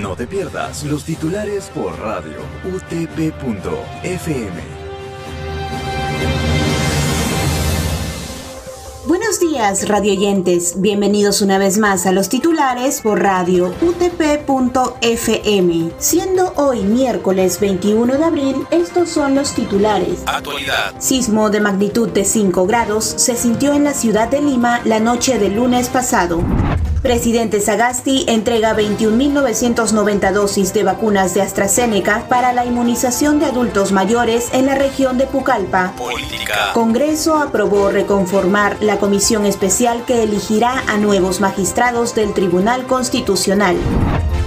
No te pierdas los titulares por radio utp.fm. Buenos días, radioyentes. Bienvenidos una vez más a los titulares por radio utp.fm. Siendo hoy miércoles 21 de abril, estos son los titulares. Actualidad. Sismo de magnitud de 5 grados se sintió en la ciudad de Lima la noche del lunes pasado. Presidente Sagasti entrega 21.990 dosis de vacunas de AstraZeneca para la inmunización de adultos mayores en la región de Pucallpa. Política. Congreso aprobó reconformar la comisión especial que elegirá a nuevos magistrados del Tribunal Constitucional.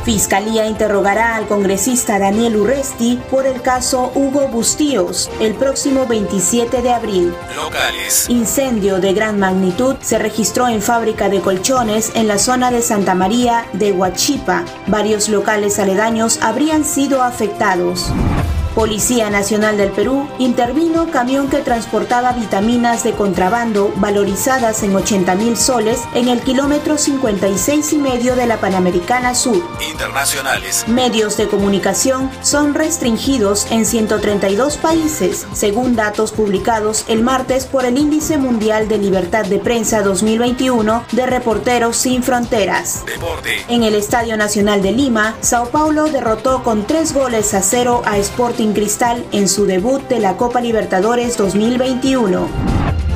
Fiscalía interrogará al congresista Daniel Urresti por el caso Hugo Bustíos el próximo 27 de abril. Locales. Incendio de gran magnitud se registró en fábrica de colchones en la zona de Santa María de Huachipa. Varios locales aledaños habrían sido afectados. Policía Nacional del Perú intervino camión que transportaba vitaminas de contrabando valorizadas en 80 mil soles en el kilómetro 56 y medio de la Panamericana Sur. Internacionales. Medios de comunicación son restringidos en 132 países, según datos publicados el martes por el Índice Mundial de Libertad de Prensa 2021 de Reporteros Sin Fronteras. Deporte. En el Estadio Nacional de Lima, Sao Paulo derrotó con tres goles a cero a Sporting Cristal en su debut de la Copa Libertadores 2021.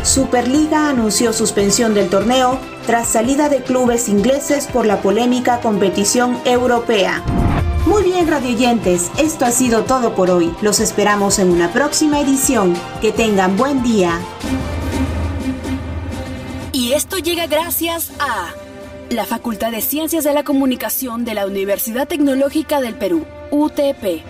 Superliga anunció suspensión del torneo tras salida de clubes ingleses por la polémica competición europea. Muy bien, radioyentes, esto ha sido todo por hoy. Los esperamos en una próxima edición. Que tengan buen día. Y esto llega gracias a la Facultad de Ciencias de la Comunicación de la Universidad Tecnológica del Perú, UTP.